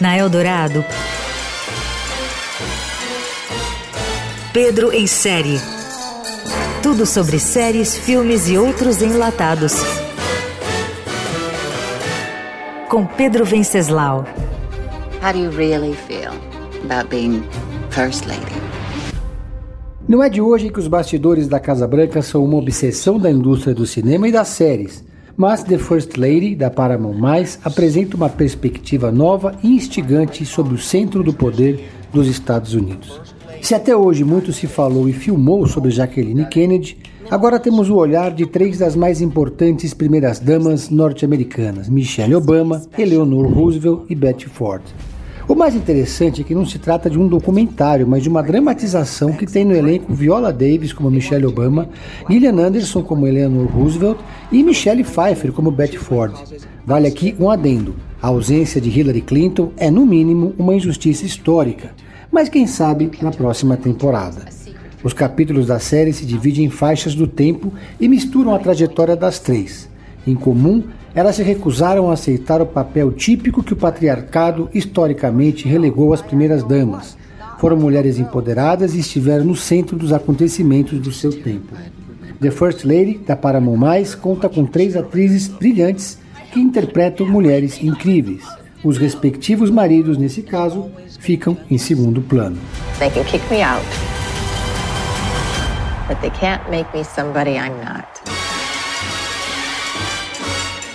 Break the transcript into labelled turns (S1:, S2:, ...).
S1: Na Eldorado, Pedro em série. Tudo sobre séries, filmes e outros enlatados. Com Pedro Venceslau.
S2: How do you really feel about being First Lady?
S3: Não é de hoje que os bastidores da Casa Branca são uma obsessão da indústria do cinema e das séries, mas The First Lady, da Paramount+, apresenta uma perspectiva nova e instigante sobre o centro do poder dos Estados Unidos. Se até hoje muito se falou e filmou sobre Jacqueline Kennedy, agora temos o olhar de três das mais importantes primeiras-damas norte-americanas, Michelle Obama, Eleanor Roosevelt e Betty Ford. O mais interessante é que não se trata de um documentário, mas de uma dramatização que tem no elenco Viola Davis como Michelle Obama, Gillian Anderson como Eleanor Roosevelt e Michelle Pfeiffer como Betty Ford. Vale aqui um adendo: a ausência de Hillary Clinton é, no mínimo, uma injustiça histórica, mas quem sabe na próxima temporada. Os capítulos da série se dividem em faixas do tempo e misturam a trajetória das três. Em comum, elas se recusaram a aceitar o papel típico que o patriarcado historicamente relegou às primeiras damas. Foram mulheres empoderadas e estiveram no centro dos acontecimentos do seu tempo. The First Lady, da Paramount+, conta com três atrizes brilhantes que interpretam mulheres incríveis. Os respectivos maridos, nesse caso, ficam em segundo plano.
S2: They can kick me out, but they can't make me somebody I'm not.